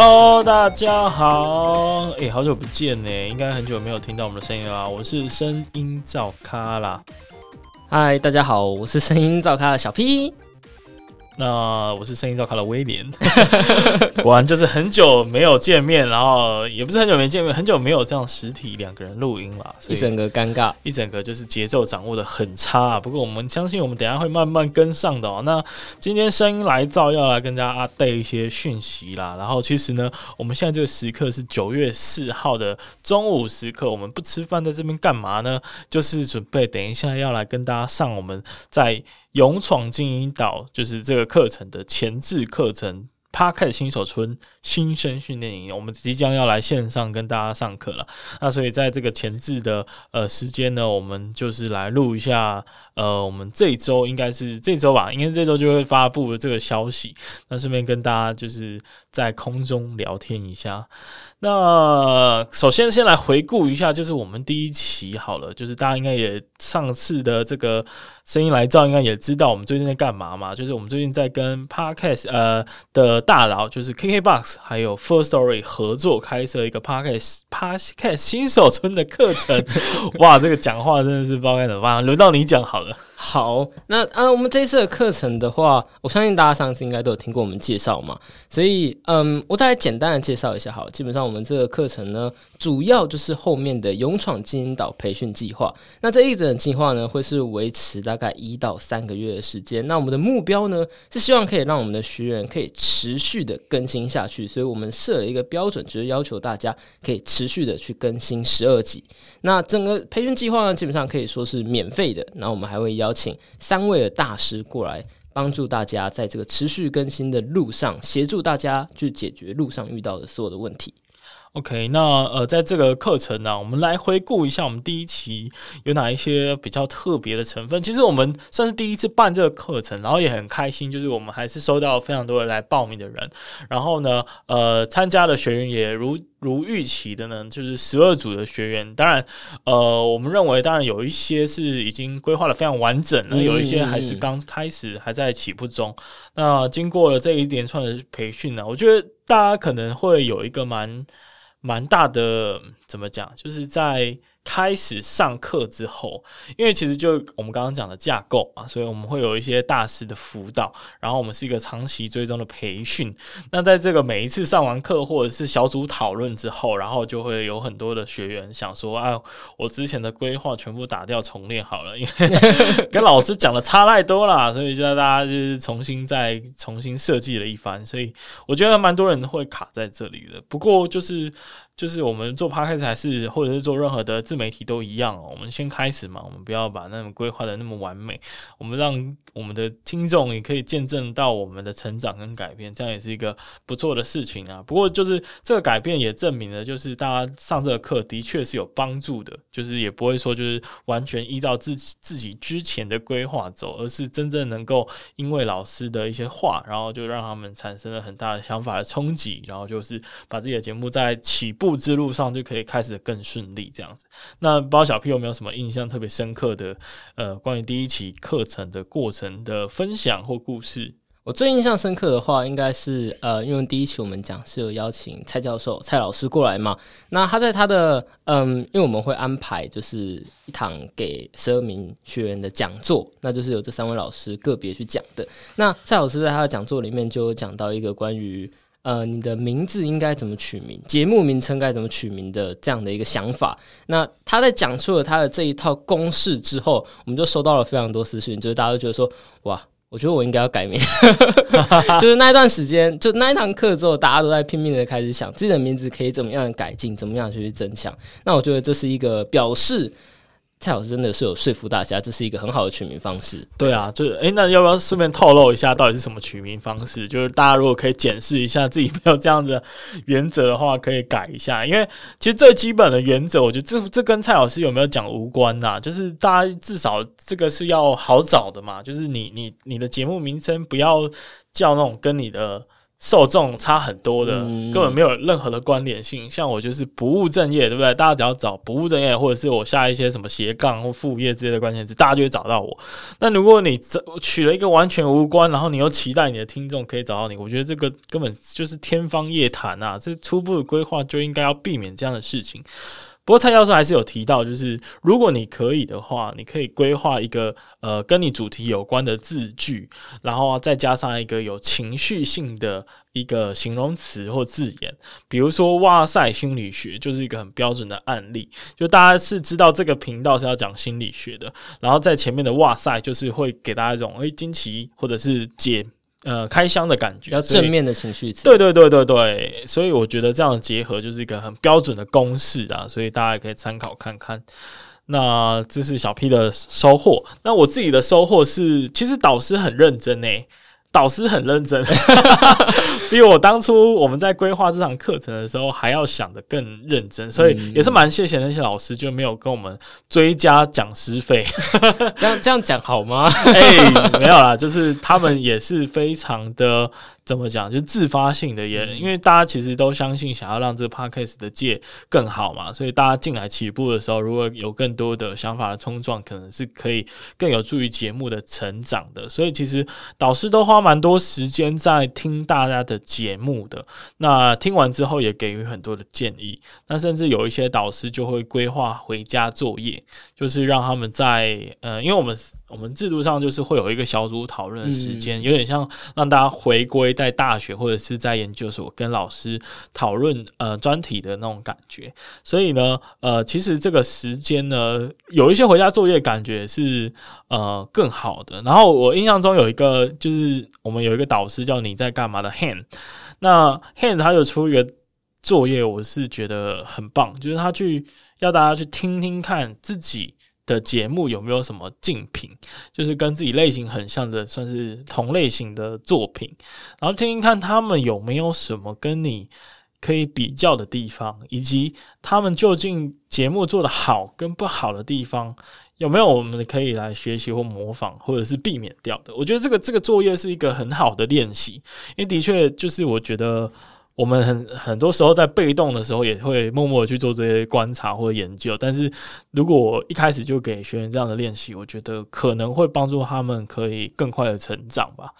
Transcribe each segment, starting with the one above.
Hello，大家好，哎，好久不见呢，应该很久没有听到我们的声音了。我是声音照咖啦，嗨，大家好，我是声音照咖的小 P。那我是声音照咖的威廉，果然就是很久没有见面，然后也不是很久没见面，很久没有这样实体两个人录音了，一整个尴尬，一整个就是节奏掌握的很差。不过我们相信，我们等下会慢慢跟上的哦。那今天声音来照要来跟大家带一些讯息啦。然后其实呢，我们现在这个时刻是九月四号的中午时刻，我们不吃饭在这边干嘛呢？就是准备等一下要来跟大家上我们在。勇闯精英岛就是这个课程的前置课程。趴开新手村新生训练营，我们即将要来线上跟大家上课了。那所以在这个前置的呃时间呢，我们就是来录一下呃，我们这周应该是这周吧，应该这周就会发布这个消息。那顺便跟大家就是在空中聊天一下。那首先先来回顾一下，就是我们第一期好了，就是大家应该也上次的这个声音来照，应该也知道我们最近在干嘛嘛？就是我们最近在跟 Podcast 呃的大佬，就是 KKBox 还有 First Story 合作开设一个 Podcast Podcast 新手村的课程。哇，这个讲话真的是不知道该怎么办，轮到你讲好了。好，那啊，我们这一次的课程的话，我相信大家上次应该都有听过我们介绍嘛，所以嗯，我再来简单的介绍一下。好，基本上我们这个课程呢，主要就是后面的勇闯精英岛培训计划。那这一整计划呢，会是维持大概一到三个月的时间。那我们的目标呢，是希望可以让我们的学员可以持续的更新下去。所以我们设了一个标准，就是要求大家可以持续的去更新十二集。那整个培训计划呢，基本上可以说是免费的。那我们还会邀邀请三位的大师过来帮助大家，在这个持续更新的路上，协助大家去解决路上遇到的所有的问题。OK，那呃，在这个课程呢，我们来回顾一下我们第一期有哪一些比较特别的成分。其实我们算是第一次办这个课程，然后也很开心，就是我们还是收到非常多人来报名的人。然后呢，呃，参加的学员也如如预期的呢，就是十二组的学员。当然，呃，我们认为当然有一些是已经规划的非常完整了，有一些还是刚开始还在起步中。那经过了这一连串的培训呢，我觉得大家可能会有一个蛮。蛮大的，怎么讲？就是在。开始上课之后，因为其实就我们刚刚讲的架构啊，所以我们会有一些大师的辅导，然后我们是一个长期追踪的培训。那在这个每一次上完课或者是小组讨论之后，然后就会有很多的学员想说：“啊，我之前的规划全部打掉重练好了，因为 跟老师讲的差太多了，所以就大家就是重新再重新设计了一番。所以我觉得蛮多人会卡在这里的。不过就是就是我们做 p 开始还是或者是做任何的自媒体都一样，我们先开始嘛，我们不要把那种规划的那么完美，我们让我们的听众也可以见证到我们的成长跟改变，这样也是一个不错的事情啊。不过就是这个改变也证明了，就是大家上这个课的确是有帮助的，就是也不会说就是完全依照自己自己之前的规划走，而是真正能够因为老师的一些话，然后就让他们产生了很大的想法的冲击，然后就是把自己的节目在起步之路上就可以开始更顺利这样子。那不知道小 P 有没有什么印象特别深刻的，呃，关于第一期课程的过程的分享或故事？我最印象深刻的话，应该是呃，因为第一期我们讲是有邀请蔡教授、蔡老师过来嘛。那他在他的嗯，因为我们会安排就是一堂给十二名学员的讲座，那就是有这三位老师个别去讲的。那蔡老师在他的讲座里面就有讲到一个关于。呃，你的名字应该怎么取名？节目名称该怎么取名的这样的一个想法。那他在讲出了他的这一套公式之后，我们就收到了非常多私讯，就是大家都觉得说，哇，我觉得我应该要改名。就是那一段时间，就那一堂课之后，大家都在拼命的开始想自己的名字可以怎么样改进，怎么样去增强。那我觉得这是一个表示。蔡老师真的是有说服大家，这是一个很好的取名方式。对啊，就是哎，那要不要顺便透露一下，到底是什么取名方式？就是大家如果可以检视一下自己没有这样的原则的话，可以改一下。因为其实最基本的原则，我觉得这这跟蔡老师有没有讲无关呐。就是大家至少这个是要好找的嘛。就是你你你的节目名称不要叫那种跟你的。受众差很多的，嗯根本没有任何的关联性。像我就是不务正业，对不对？大家只要找不务正业，或者是我下一些什么斜杠或副业之类的关键词，大家就会找到我。那如果你这取了一个完全无关，然后你又期待你的听众可以找到你，我觉得这个根本就是天方夜谭啊！这初步的规划就应该要避免这样的事情。不过蔡教授还是有提到，就是如果你可以的话，你可以规划一个呃跟你主题有关的字句，然后再加上一个有情绪性的一个形容词或字眼，比如说“哇塞心理学”就是一个很标准的案例，就大家是知道这个频道是要讲心理学的，然后在前面的“哇塞”就是会给大家一种诶惊奇或者是解呃开箱的感觉，比较正面的情绪词。对对对对对，所以我觉得这样的结合就是一个很标准的公式啊，所以大家也可以参考看看。那这是小 P 的收获，那我自己的收获是，其实导师很认真诶、导师很认真，比我当初我们在规划这堂课程的时候还要想的更认真，所以嗯也是蛮谢谢那些老师，就没有跟我们追加讲师费。这样这样讲好吗？哎、没有啦，就是他们也是非常的怎么讲，就是自发性的也，因为大家其实都相信想要让这个 podcast 的界更好嘛，所以大家进来起步的时候，如果有更多的想法的冲撞，可能是可以更有助于节目的成长的。所以其实导师都花蛮多时间在听大家的节目的，那听完之后也给予很多的建议，那甚至有一些导师就会规划回家作业，就是让他们在呃，因为我们我们制度上就是会有一个小组讨论的时间，有点像让大家回归在大学或者是在研究所跟老师讨论呃专题的那种感觉。所以呢，呃，其实这个时间呢，有一些回家作业感觉是呃更好的。然后我印象中有一个就是我们有一个导师叫你在干嘛的 Han，那 Han 他就出一个作业，我是觉得很棒，就是他去要大家去听听看自己的节目有没有什么竞品，就是跟自己类型很像的，算是同类型的作品，然后听听看他们有没有什么跟你可以比较的地方，以及他们究竟节目做的好跟不好的地方。有没有我们可以来学习或模仿，或者是避免掉的？我觉得这个这个作业是一个很好的练习，因为的确就是我觉得我们很很多时候在被动的时候也会默默的去做这些观察或者研究，但是如果我一开始就给学员这样的练习，我觉得可能会帮助他们可以更快的成长吧。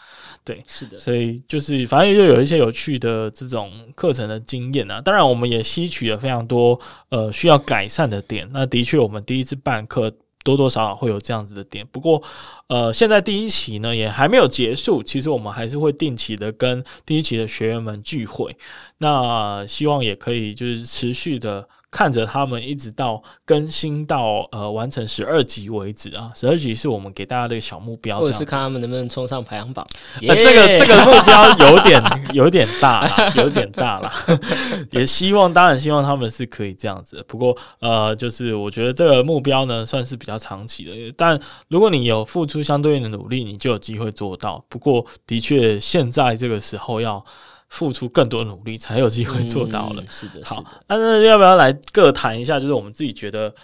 对是的，所以就是反正就有一些有趣的这种课程的经验啊。当然，我们也吸取了非常多呃需要改善的点。那的确，我们第一次办课。多多少少会有这样子的点，不过，呃，现在第一期呢也还没有结束，其实我们还是会定期的跟第一期的学员们聚会，那希望也可以就是持续的看着他们一直到更新到呃完成十二集为止啊，十二集是我们给大家的一个小目标，或者是看他们能不能冲上排行榜。这个这个目标有点 有点大啦，有点大啦。也希望当然希望他们是可以这样子。不过呃，就是我觉得这个目标呢算是比较长期的，但如果你有付出相对应的努力，你就有机会做到。不过的确现在这个时候要付出更多努力，才有机会做到了。嗯是的，好的，，那那要不要来各谈一下？就是我们自己觉得，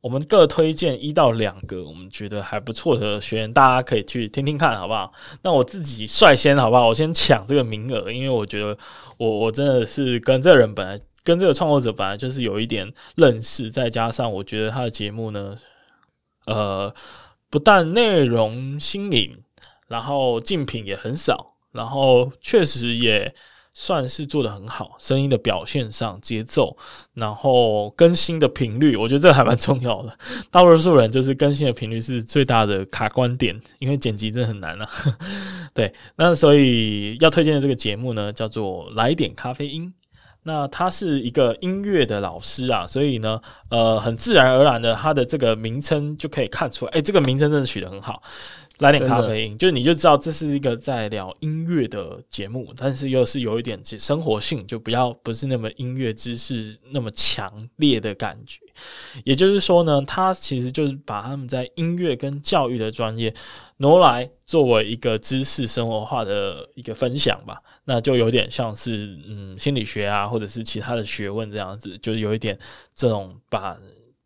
我们各推荐一到两个我们觉得还不错的学员，大家可以去听听看，好不好？那我自己率先，好不好？我先抢这个名额，因为我觉得我我真的是跟这个人本来跟这个创作者本来就是有一点认识，再加上我觉得他的节目呢，呃，不但内容新颖，然后竞品也很少，然后确实也。算是做的很好，声音的表现上、节奏，然后更新的频率，我觉得这还蛮重要的。大多数人就是更新的频率是最大的卡关点，因为剪辑真的很难啊。对，那所以要推荐的这个节目呢，叫做《来点咖啡因》。那他是一个音乐的老师啊，所以呢，呃，很自然而然的，他的这个名称就可以看出来，哎、这个名称真的取得很好。来点咖啡因，就你就知道这是一个在聊音乐的节目，但是又是有一点生活性，就不要不是那么音乐知识那么强烈的感觉。也就是说呢，他其实就是把他们在音乐跟教育的专业挪来作为一个知识生活化的一个分享吧。那就有点像是嗯心理学啊，或者是其他的学问这样子，就是有一点这种把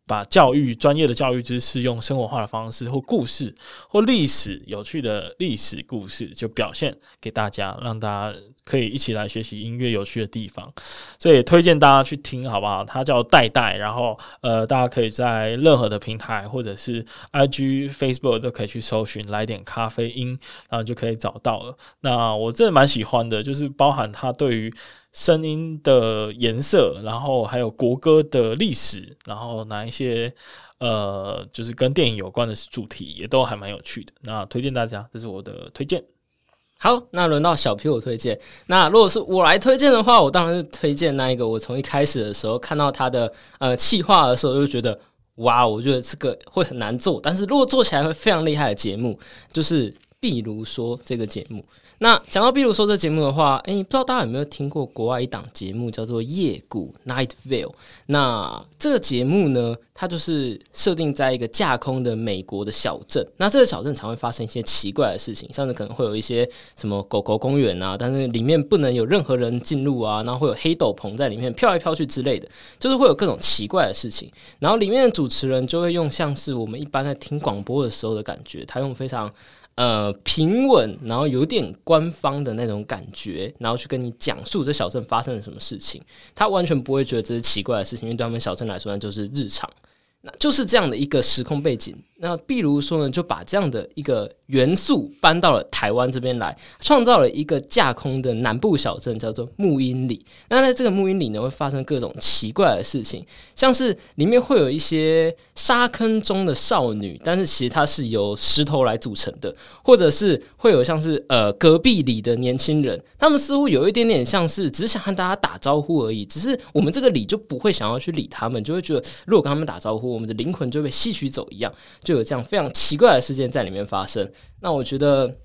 把教育专业的教育知识用生活化的方式或故事或历史有趣的历史故事，就表现给大家，让大家可以一起来学习音乐有趣的地方。所以推荐大家去听，好不好？它叫代代，然后呃，大家可以在任何的平台或者是 IG、Facebook 都可以去搜寻“来点咖啡因”，然后就可以找到了。那我真的蛮喜欢的，就是包含它对于。声音的颜色，然后还有国歌的历史，然后哪一些呃，就是跟电影有关的主题，也都还蛮有趣的。那推荐大家，这是我的推荐。好，那轮到小 P 我推荐。那如果是我来推荐的话，我当然是推荐那一个。我从一开始的时候看到他的呃企划的时候，就觉得哇，我觉得这个会很难做，但是如果做起来会非常厉害的节目，就是比如说这个节目。那讲到，比如说这节目的话，诶，不知道大家有没有听过国外一档节目叫做《夜谷 Night Vale》？那这个节目呢，它就是设定在一个架空的美国的小镇。那这个小镇常会发生一些奇怪的事情，像是可能会有一些什么狗狗公园啊，但是里面不能有任何人进入啊，然后会有黑斗篷在里面飘来飘去之类的，就是会有各种奇怪的事情。然后里面的主持人就会用像是我们一般在听广播的时候的感觉，他用非常。呃，平稳，然后有点官方的那种感觉，然后去跟你讲述这小镇发生了什么事情，他完全不会觉得这是奇怪的事情，因为对他们小镇来说，那就是日常，就是这样的一个时空背景。那比如说呢，就把这样的一个元素搬到了台湾这边来，创造了一个架空的南部小镇，叫做木阴里。那在这个木阴里呢，会发生各种奇怪的事情，像是里面会有一些沙坑中的少女，但是其实它是由石头来组成的，或者是会有像是呃隔壁里的年轻人，他们似乎有一点点像是只想和大家打招呼而已，只是我们这个里就不会想要去理他们，就会觉得如果跟他们打招呼，我们的灵魂就被吸取走一样。就有这样非常奇怪的事件在里面发生。那我觉得，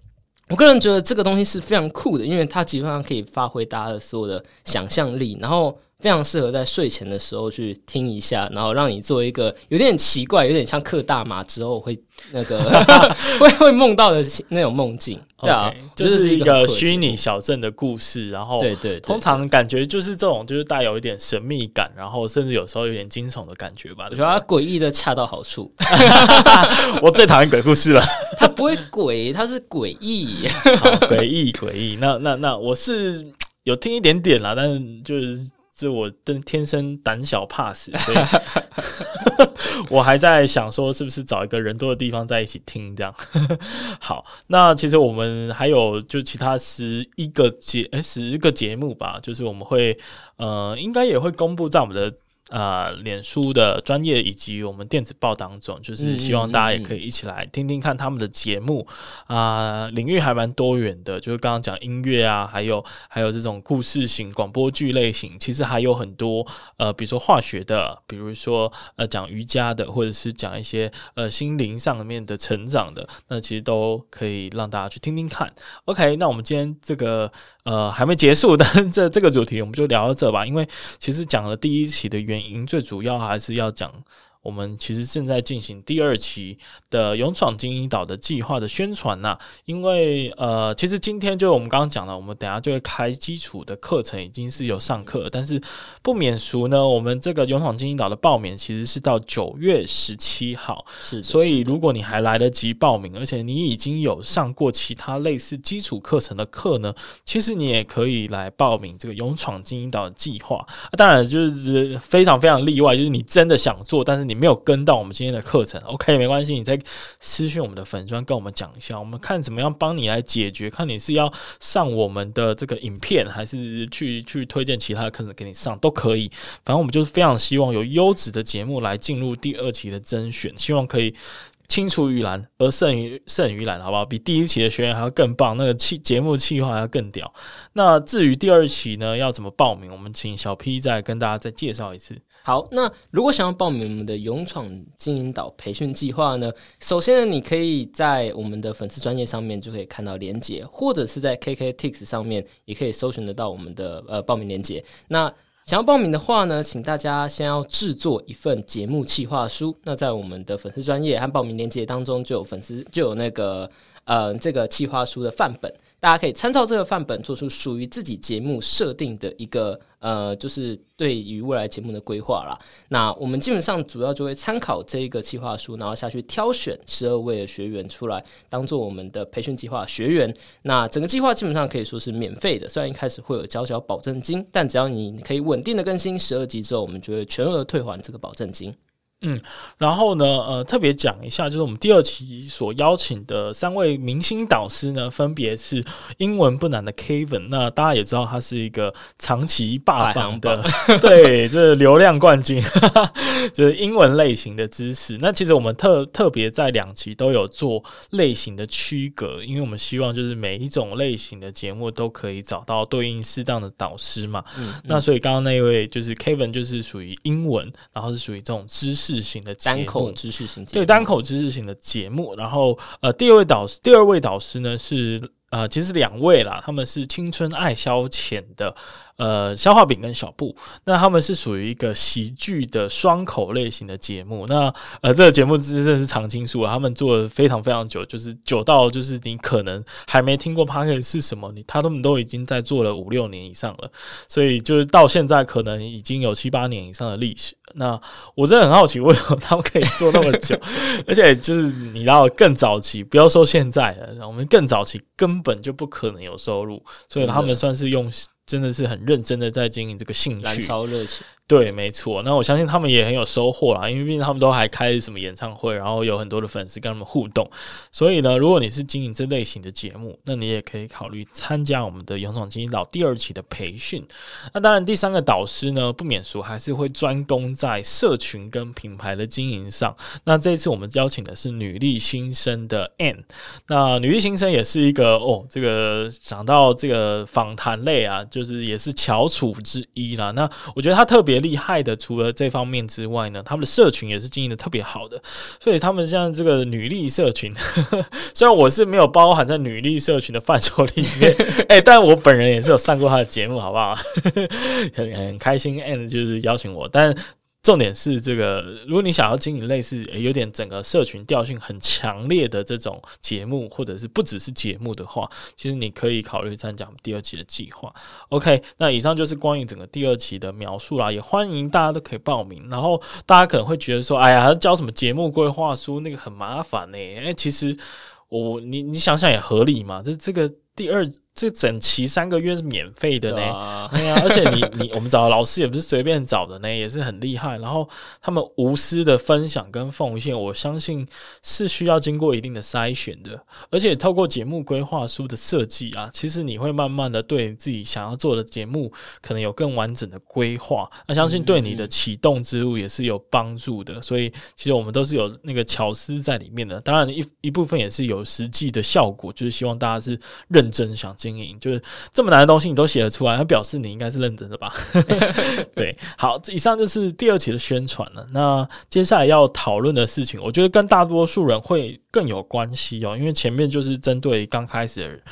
我个人觉得这个东西是非常酷的，因为它基本上可以发挥大家的所有的想象力，然后。非常适合在睡前的时候去听一下，然后让你做一个有点奇怪、有点像克大麻之后会那个 会会梦到的那种梦境，对啊，就是一个虚拟小镇的故事。然后，对对，通常感觉就是这种，就是带有一点神秘感，然后甚至有时候有点惊悚的感觉吧。我觉得它诡异的恰到好处。我最讨厌鬼故事了，它不会鬼，它是诡异，诡异诡异。那那那我是有听一点点啦，但是就是。是我真天生胆小怕死，所以 我还在想说，是不是找一个人多的地方在一起听这样。好，那其实我们还有就其他十一个节，哎，十个节目吧，就是我们会呃，应该也会公布在我们的。啊，脸书的专业以及我们电子报当中，就是希望大家也可以一起来听听看他们的节目啊，领域还蛮多元的，就是刚刚讲音乐啊，还有还有这种故事型广播剧类型，其实还有很多呃，比如说化学的，比如说呃讲瑜伽的，或者是讲一些呃心灵上面的成长的，那其实都可以让大家去听听看。OK，那我们今天这个呃还没结束，但 这这个主题我们就聊到这吧，因为其实讲了第一期的原因。最主要还是要讲。我们其实正在进行第二期的勇闯精英岛的计划的宣传呐，因为呃，其实今天就我们刚刚讲了，我们等下就会开基础的课程，已经是有上课，但是不免俗呢，我们这个勇闯精英岛的报名其实是到九月十七号，是，所以如果你还来得及报名，而且你已经有上过其他类似基础课程的课呢，其实你也可以来报名这个勇闯精英岛的计划。当然，就是非常非常例外，就是你真的想做，但是你。你没有跟到我们今天的课程，OK，没关系，你再私讯我们的粉砖跟我们讲一下，我们看怎么样帮你来解决，看你是要上我们的这个影片，还是去去推荐其他的课程给你上，都可以。反正我们就是非常希望有优质的节目来进入第二期的甄选，希望可以。青出于蓝而胜于胜于蓝，好不好？比第一期的学员还要更棒，那个气节目气划还要更屌。那至于第二期呢，要怎么报名？我们请小 P 再跟大家再介绍一次。好，那如果想要报名我们的勇闯经营岛培训计划呢，首先呢，你可以在我们的粉丝专业上面就可以看到连接，或者是在 KKTix 上面也可以搜寻得到我们的呃报名链接。那想要报名的话呢，请大家先要制作一份节目企划书。那在我们的粉丝专业和报名链接当中，就有粉丝就有那个呃这个企划书的范本，大家可以参照这个范本，做出属于自己节目设定的一个呃，就是对于未来节目的规划啦。那我们基本上主要就会参考这一个企划书，然后下去挑选十二位的学员出来，当做我们的培训计划学员。那整个计划基本上可以说是免费的，虽然一开始会有交交保证金，但只要你可以稳定的更新十二集之后，我们就会全额退还这个保证金。嗯，然后呢，呃，特别讲一下，就是我们第二期所邀请的三位明星导师呢，分别是英文不难的 Kevin。那大家也知道，他是一个长期霸榜的，对，这是流量冠军，就是英文类型的知识。那其实我们特特别在两期都有做类型的区隔，因为我们希望就是每一种类型的节目都可以找到对应适当的导师嘛。嗯，那所以刚刚那位就是 Kevin，就是属于英文，然后是属于这种知识。型的单口知识型对单口知识型的节目，然后呃，第二位导师，第二位导师呢是呃，其实两位啦，他们是青春爱消遣的。呃，消化饼跟小布，那他们是属于一个喜剧的双口类型的节目。那呃，这个节目真的是常青树啊，他们做了非常非常久，就是久到就是你可能还没听过 p a r k e t 是什么，你他们都已经在做了五六年以上了，所以就是到现在可能已经有七八年以上的历史。那我真的很好奇，为什么他们可以做那么久？而且就是你要更早期，不要说现在了，我们更早期根本就不可能有收入，所以他们算是用。真的是很认真的在经营这个兴趣，燃烧热情。对，没错。那我相信他们也很有收获啦，因为毕竟他们都还开什么演唱会，然后有很多的粉丝跟他们互动。所以呢，如果你是经营这类型的节目，那你也可以考虑参加我们的勇闯经营岛第二期的培训。那当然，第三个导师呢，不免俗还是会专攻在社群跟品牌的经营上。那这一次我们邀请的是女力新生的 Ann。那女力新生也是一个哦，这个想到这个访谈类啊，就就是也是翘楚之一啦。那我觉得他特别。厉害的，除了这方面之外呢，他们的社群也是经营的特别好的，所以他们像这个女力社群，虽然我是没有包含在女力社群的范畴里面，哎，但我本人也是有上过他的节目，好不好？很很开心，and 就是邀请我，但。重点是这个，如果你想要经营类似有点整个社群调性很强烈的这种节目，或者是不只是节目的话，其实你可以考虑参加第二期的计划。OK，那以上就是关于整个第二期的描述啦，也欢迎大家都可以报名。然后大家可能会觉得说，哎呀，教什么节目规划书那个很麻烦呢？哎，其实我你你想想也合理嘛，这这个第二。这整期三个月是免费的呢，哎呀，而且你 你我们找的老师也不是随便找的呢，也是很厉害。然后他们无私的分享跟奉献，我相信是需要经过一定的筛选的。而且透过节目规划书的设计啊，其实你会慢慢的对自己想要做的节目可能有更完整的规划。那相信对你的启动之路也是有帮助的。所以其实我们都是有那个巧思在里面的。当然一一部分也是有实际的效果，就是希望大家是认真想。经营就是这么难的东西，你都写得出来，那表示你应该是认真的吧？对，好，以上就是第二期的宣传了。那接下来要讨论的事情，我觉得跟大多数人会更有关系哦，因为前面就是针对刚开始。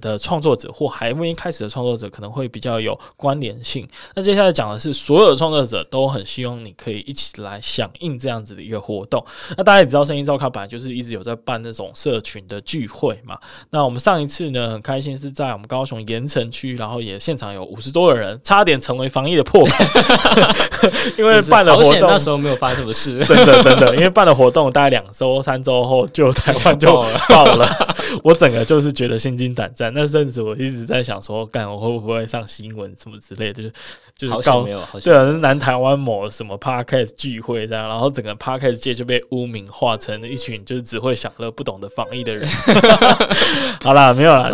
的创作者或还没开始的创作者可能会比较有关联性。那接下来讲的是，所有的创作者都很希望你可以一起来响应这样子的一个活动。那大家也知道，声音照咖本来就是一直有在办那种社群的聚会嘛。那我们上一次呢，很开心是在我们高雄盐城区，然后也现场有五十多个人，差点成为防疫的破口，因为办了活动那时候没有发生什么事，真的真的，因为办了活动大概两周三周后，就台湾就爆了，我整个就是觉得心惊胆。战那阵子，我一直在想说，干我会不会上新闻什么之类的，就是就是告对啊，是南台湾某什么 podcast 聚会这样，然后整个 podcast 界就被污名化成了一群就是只会享乐不懂得防疫的人。好啦，没有啦，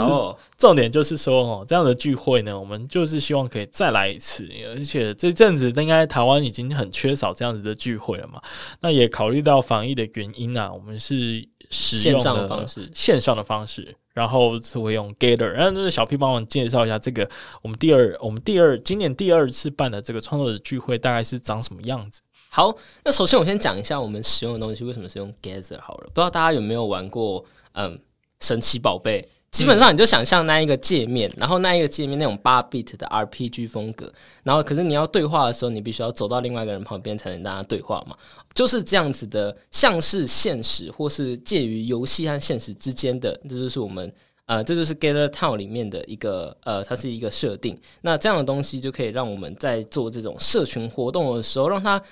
重点就是说哦，这样的聚会呢，我们就是希望可以再来一次，而且这阵子应该台湾已经很缺少这样子的聚会了嘛。那也考虑到防疫的原因啊，我们是使用的方式，线上的方式。然后是会用 Gather，然后就是小 P 帮我介绍一下这个我们第二我们第二今年第二次办的这个创作者聚会大概是长什么样子。好，那首先我先讲一下我们使用的东西为什么是用 Gather 好了，不知道大家有没有玩过嗯神奇宝贝基本上你就想象那一个界面，然后那一个界面那种八 bit 的 RPG 风格，然后可是你要对话的时候，你必须要走到另外一个人旁边才能跟他对话嘛，就是这样子的，像是现实或是介于游戏和现实之间的，这就是我们呃，这就是 Gather Town 里面的一个呃，它是一个设定。那这样的东西就可以让我们在做这种社群活动的时候，让它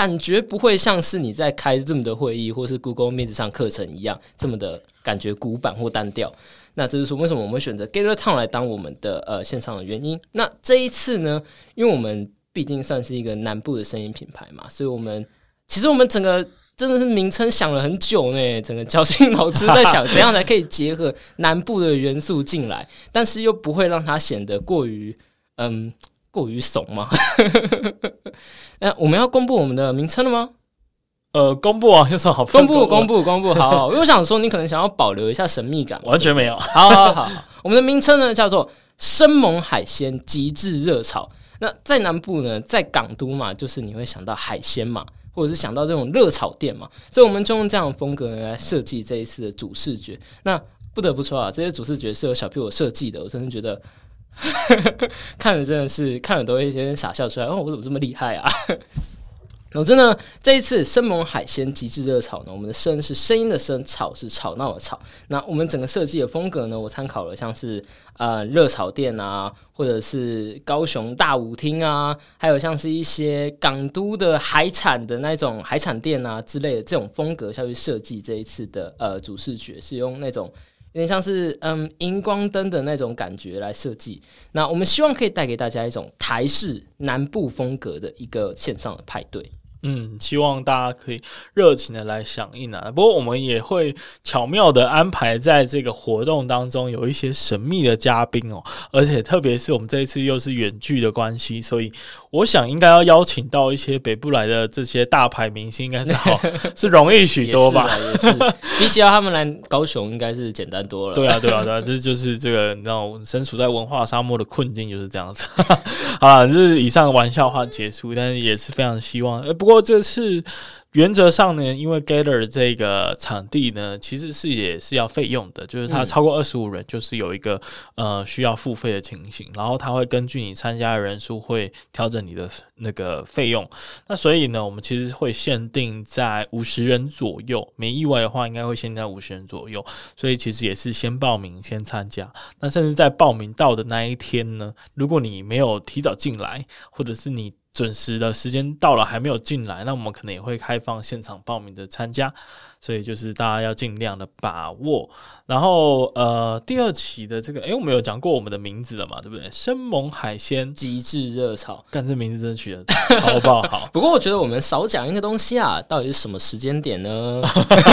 感觉不会像是你在开这么的会议或是 Google Meet 上课程一样这么的感觉古板或单调。那这就是为什么我们选择 Gather Town 来当我们的呃线上的原因。那这一次呢，因为我们毕竟算是一个南部的声音品牌嘛，所以我们其实我们整个真的是名称想了很久呢，整个绞尽脑汁在想怎样才可以结合南部的元素进来，但是又不会让它显得过于嗯过于怂吗。那 我们要公布我们的名称了吗？呃，公布啊，有什么好公布？公布，公布，好好。我想说，你可能想要保留一下神秘感，完全没有。好好好，我们的名称呢叫做生猛海鲜极致热炒。那在南部呢，在港都嘛，就是你会想到海鲜嘛，或者是想到这种热炒店嘛，所以我们就用这样的风格来设计这一次的主视觉。那不得不说啊，这些主视觉是由小 P 我设计的，我真的觉得 看着真的是看了都会有点傻笑出来。哦，我怎么这么厉害啊？总之呢，这一次生猛海鲜极致热炒呢，我们的声是声音的声，吵是吵闹的吵。那我们整个设计的风格呢，我参考了像是呃热炒店啊，或者是高雄大舞厅啊，还有像是一些港都的海产的那种海产店啊之类的这种风格下去设计这一次的呃主视觉，是用那种有点像是嗯荧光灯的那种感觉来设计。那我们希望可以带给大家一种台式南部风格的一个线上的派对。嗯，希望大家可以热情的来响应啊！不过我们也会巧妙的安排在这个活动当中有一些神秘的嘉宾哦，而且特别是我们这一次又是远距的关系，所以我想应该要邀请到一些北部来的这些大牌明星，应该是好 是容易许多吧？也是，比起要他们来高雄，应该是简单多了。对啊，对啊，对啊，这就是这个你知道，身处在文化沙漠的困境就是这样子。好了，就是以上玩笑话结束，但是也是非常希望，呃。不过这次原则上呢，因为 Gather 这个场地呢，其实是也是要费用的，就是它超过二十五人，就是有一个呃需要付费的情形，然后它会根据你参加的人数会调整你的那个费用。那所以呢，我们其实会限定在五十人左右，没意外的话，应该会限定在五十人左右。所以其实也是先报名先参加。那甚至在报名到的那一天呢，如果你没有提早进来，或者是你。准时的时间到了还没有进来，那我们可能也会开放现场报名的参加。所以就是大家要尽量的把握，然后呃，第二期的这个，哎，我们有讲过我们的名字了嘛，对不对？生猛海鲜极致热炒，干这名字真的取得超爆好。不过我觉得我们少讲一个东西啊，到底是什么时间点呢？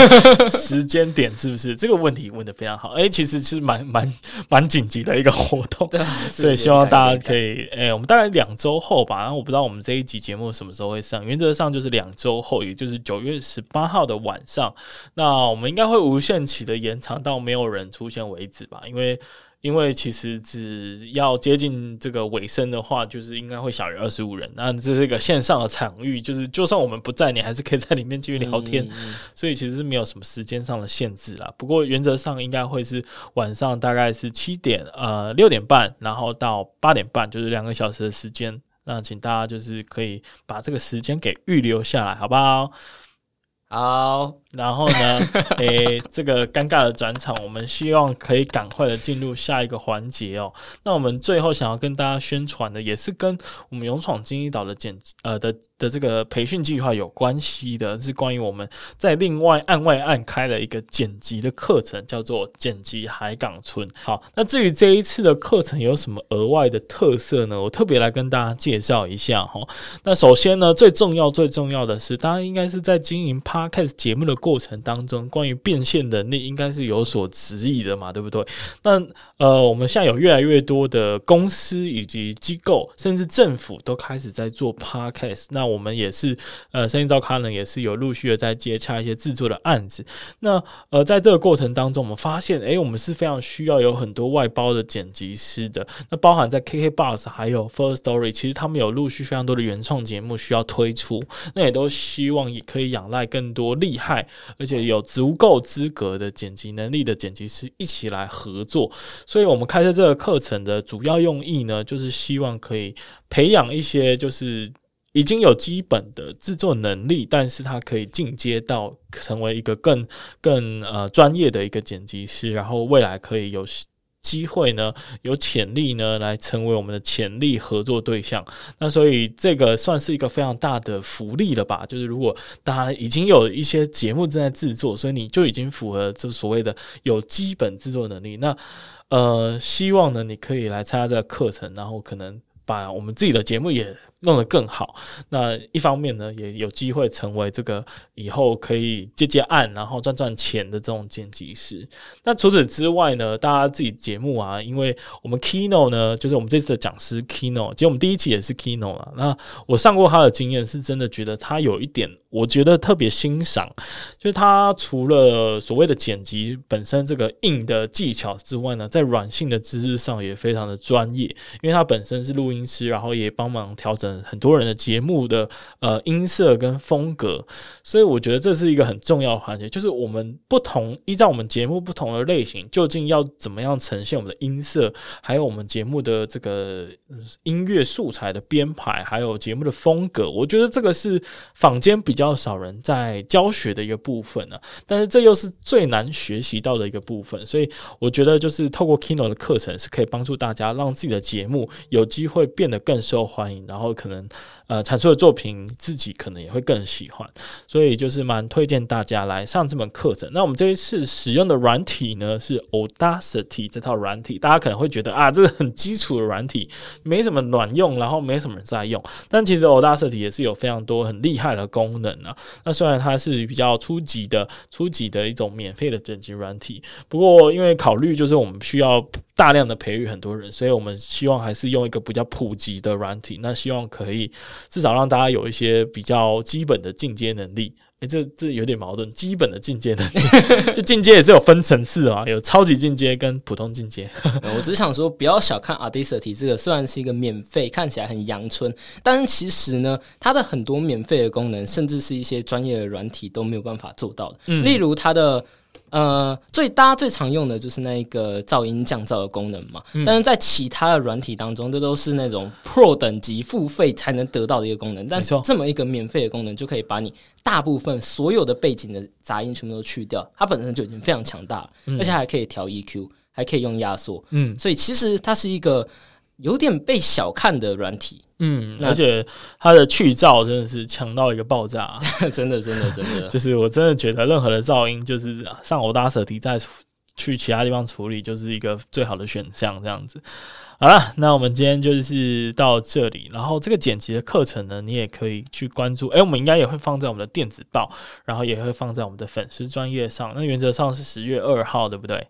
时间点是不是这个问题问的非常好？哎，其实是蛮蛮蛮紧急的一个活动，对，所以希望大家可以，哎，我们大概两周后吧，然后我不知道我们这一集节目什么时候会上，原则上就是两周后，也就是九月十八号的晚上。那我们应该会无限期的延长到没有人出现为止吧？因为因为其实只要接近这个尾声的话，就是应该会小于二十五人。那这是一个线上的场域，就是就算我们不在，你还是可以在里面继续聊天。所以其实是没有什么时间上的限制啦。不过原则上应该会是晚上大概是七点呃六点半，然后到八点半，就是两个小时的时间。那请大家就是可以把这个时间给预留下来，好不好？好，然后呢？诶，这个尴尬的转场，我们希望可以赶快的进入下一个环节哦。那我们最后想要跟大家宣传的，也是跟我们勇闯金一岛的剪呃的的这个培训计划有关系的，是关于我们在另外案外案开了一个剪辑的课程，叫做剪辑海港村。好，那至于这一次的课程有什么额外的特色呢？我特别来跟大家介绍一下哈。那首先呢，最重要最重要的是，大家应该是在经营 Podcast 节目的过程当中，关于变现能力应该是有所质疑的嘛，对不对？那呃，我们现在有越来越多的公司以及机构，甚至政府都开始在做 Podcast。那我们也是呃，声音照咖呢，也是有陆续的在接洽一些制作的案子。那呃，在这个过程当中，我们发现，诶，我们是非常需要有很多外包的剪辑师的。那包含在 KK Bus 还有 First Story，其实他们有陆续非常多的原创节目需要推出。那也都希望也可以仰赖更。多厉害而且有足够资格的剪辑能力的剪辑师一起来合作。所以我们开设这个课程的主要用意呢，就是希望可以培养一些就是已经有基本的制作能力，但是他可以进阶到成为一个更更呃专业的一个剪辑师，然后未来可以有。机会呢，有潜力呢，来成为我们的潜力合作对象。那所以这个算是一个非常大的福利了吧？就是如果大家已经有一些节目正在制作，所以你就已经符合这所谓的有基本制作能力。那呃，希望呢，你可以来参加这个课程，然后可能把我们自己的节目也。弄得更好，那一方面呢，也有机会成为这个以后可以接接案，然后赚赚钱的这种剪辑师。那除此之外呢，大家自己节目啊，因为我们 Kino 呢，就是我们这次的讲师 Kino，其实我们第一期也是 Kino 啊。那我上过他的经验，是真的觉得他有一点，我觉得特别欣赏，就是他除了所谓的剪辑本身这个硬的技巧之外呢，在软性的知识上也非常的专业，因为他本身是录音师，然后也帮忙调整。很多人的节目的呃音色跟风格，所以我觉得这是一个很重要的环节，就是我们不同依照我们节目不同的类型，究竟要怎么样呈现我们的音色，还有我们节目的这个音乐素材的编排，还有节目的风格，我觉得这个是坊间比较少人在教学的一个部分呢。但是这又是最难学习到的一个部分，所以我觉得就是透过 Kino 的课程是可以帮助大家让自己的节目有机会变得更受欢迎，然后。可能呃产出的作品自己可能也会更喜欢，所以就是蛮推荐大家来上这门课程。那我们这一次使用的软体呢是 Audacity 这套软体，大家可能会觉得啊，这个很基础的软体，没什么卵用，然后没什么人在用。但其实 Audacity 也是有非常多很厉害的功能啊。那虽然它是比较初级的、初级的一种免费的整辑软体，不过因为考虑就是我们需要。大量的培育很多人，所以我们希望还是用一个比较普及的软体。那希望可以至少让大家有一些比较基本的进阶能力。诶，这这有点矛盾，基本的进阶能力，就进阶也是有分层次啊，有超级进阶跟普通进阶。我只想说，不要小看 Audacity 这个，虽然是一个免费，看起来很阳春，但是其实呢，它的很多免费的功能，甚至是一些专业的软体都没有办法做到的。例如它的。呃，最大家最常用的就是那一个噪音降噪的功能嘛，但是在其他的软体当中，这都是那种 Pro 等级付费才能得到的一个功能。但是这么一个免费的功能，就可以把你大部分所有的背景的杂音全部都去掉，它本身就已经非常强大了，而且还可以调 EQ，还可以用压缩。嗯，所以其实它是一个有点被小看的软体。嗯，而且它的去噪真的是强到一个爆炸，真的，真的，真的，就是我真的觉得任何的噪音，就是上欧达舍提再去其他地方处理，就是一个最好的选项。这样子，好了，那我们今天就是到这里。然后这个剪辑的课程呢，你也可以去关注。哎，我们应该也会放在我们的电子报，然后也会放在我们的粉丝专业上。那原则上是十月二号，对不对？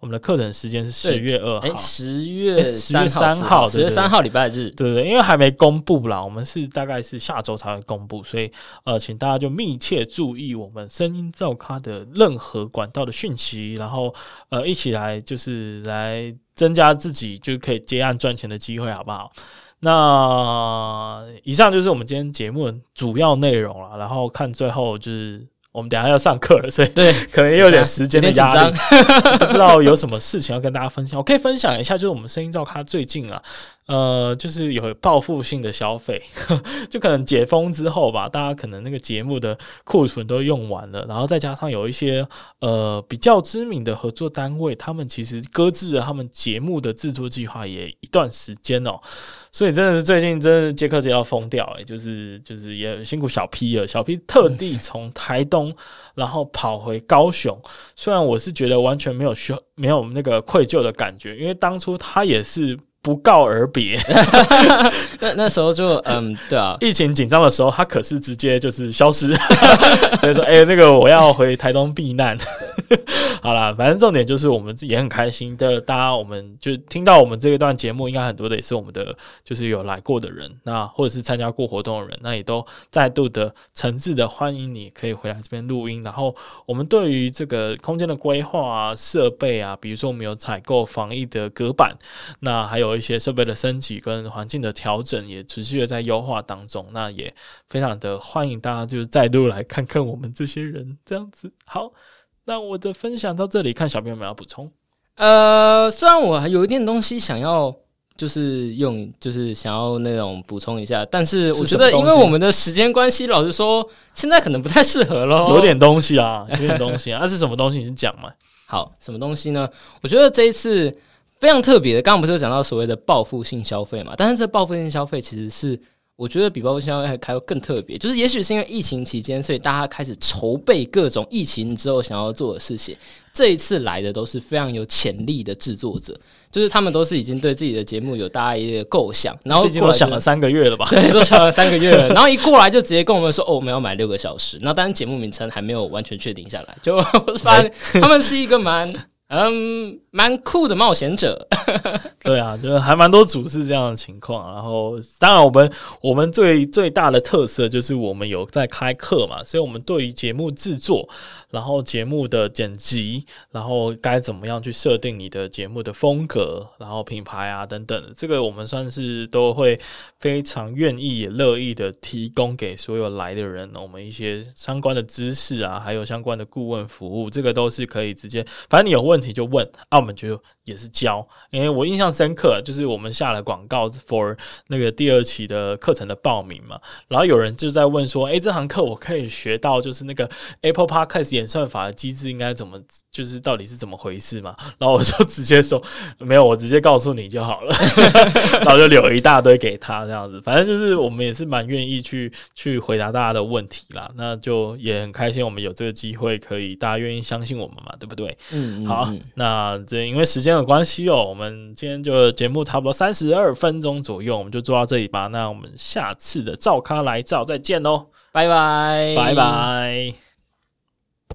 我们的课程时间是十月二号，十月十月三号，十月三号礼拜日，对对对，因为还没公布啦，我们是大概是下周才会公布，所以呃，请大家就密切注意我们声音造咖的任何管道的讯息，然后呃，一起来就是来增加自己就可以接案赚钱的机会，好不好？那以上就是我们今天节目的主要内容了，然后看最后就是。我们等下要上课了，所以对，可能也有点时间的压力，不知道有什么事情要跟大家分享。我可以分享一下，就是我们声音照咖最近啊。呃，就是有报复性的消费，就可能解封之后吧，大家可能那个节目的库存都用完了，然后再加上有一些呃比较知名的合作单位，他们其实搁置了他们节目的制作计划也一段时间哦，所以真的是最近真的杰克杰要疯掉哎，就是就是也辛苦小 P 了，小 P 特地从台东然后跑回高雄，虽然我是觉得完全没有需没有那个愧疚的感觉，因为当初他也是。不告而别，那那时候就嗯，对啊，疫情紧张的时候，他可是直接就是消失，所以说，哎，那个我要回台东避难。好啦，反正重点就是我们也很开心的，大家我们就听到我们这一段节目，应该很多的也是我们的，就是有来过的人，那或者是参加过活动的人，那也都再度的诚挚的欢迎你可以回来这边录音。然后我们对于这个空间的规划啊、设备啊，比如说我们有采购防疫的隔板，那还有。有一些设备的升级跟环境的调整，也持续的在优化当中。那也非常的欢迎大家就是再度来看看我们这些人这样子。好，那我的分享到这里，看小朋友们要补充。呃，虽然我还有一点东西想要，就是用，就是想要那种补充一下，但是我觉得，因为我们的时间关系，老实说，现在可能不太适合咯。有点东西啊，有点东西啊，那是什么东西？你先讲嘛。好，什么东西呢？我觉得这一次非常特别的，刚刚不是有讲到所谓的报复性消费嘛？但是这报复性消费其实是。我觉得比报复性消费还要更特别，就是也许是因为疫情期间，所以大家开始筹备各种疫情之后想要做的事情。这一次来的都是非常有潜力的制作者，就是他们都是已经对自己的节目有大家一个构想，然后过想了三个月了吧？对，都想了三个月了，然后一过来就直接跟我们说：“哦，我们要买六个小时。”那当然节目名称还没有完全确定下来，就 发现他们是一个蛮。嗯，蛮酷的冒险者。对啊，就是还蛮多组是这样的情况。然后，当然我们我们最最大的特色就是我们有在开课嘛，所以我们对于节目制作，然后节目的剪辑，然后该怎么样去设定你的节目的风格，然后品牌啊等等，这个我们算是都会非常愿意也乐意的提供给所有来的人，我们一些相关的知识啊，还有相关的顾问服务，这个都是可以直接，反正你有问。题就问啊，我们就也是教，因为我印象深刻，就是我们下了广告 for 那个第二期的课程的报名嘛，然后有人就在问说，哎，这堂课我可以学到就是那个 Apple Podcast 演算法的机制应该怎么，就是到底是怎么回事嘛？然后我就直接说没有，我直接告诉你就好了，然后就留一大堆给他这样子，反正就是我们也是蛮愿意去去回答大家的问题啦，那就也很开心，我们有这个机会可以大家愿意相信我们嘛，对不对？嗯，好。那这因为时间的关系哦，我们今天就节目差不多三十二分钟左右，我们就做到这里吧。那我们下次的照咖来照再见喽，拜拜，拜拜。